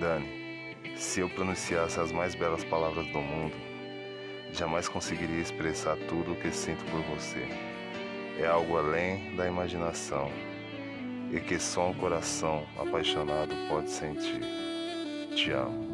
Dani, se eu pronunciasse as mais belas palavras do mundo, jamais conseguiria expressar tudo o que sinto por você. É algo além da imaginação e que só um coração apaixonado pode sentir. Te amo.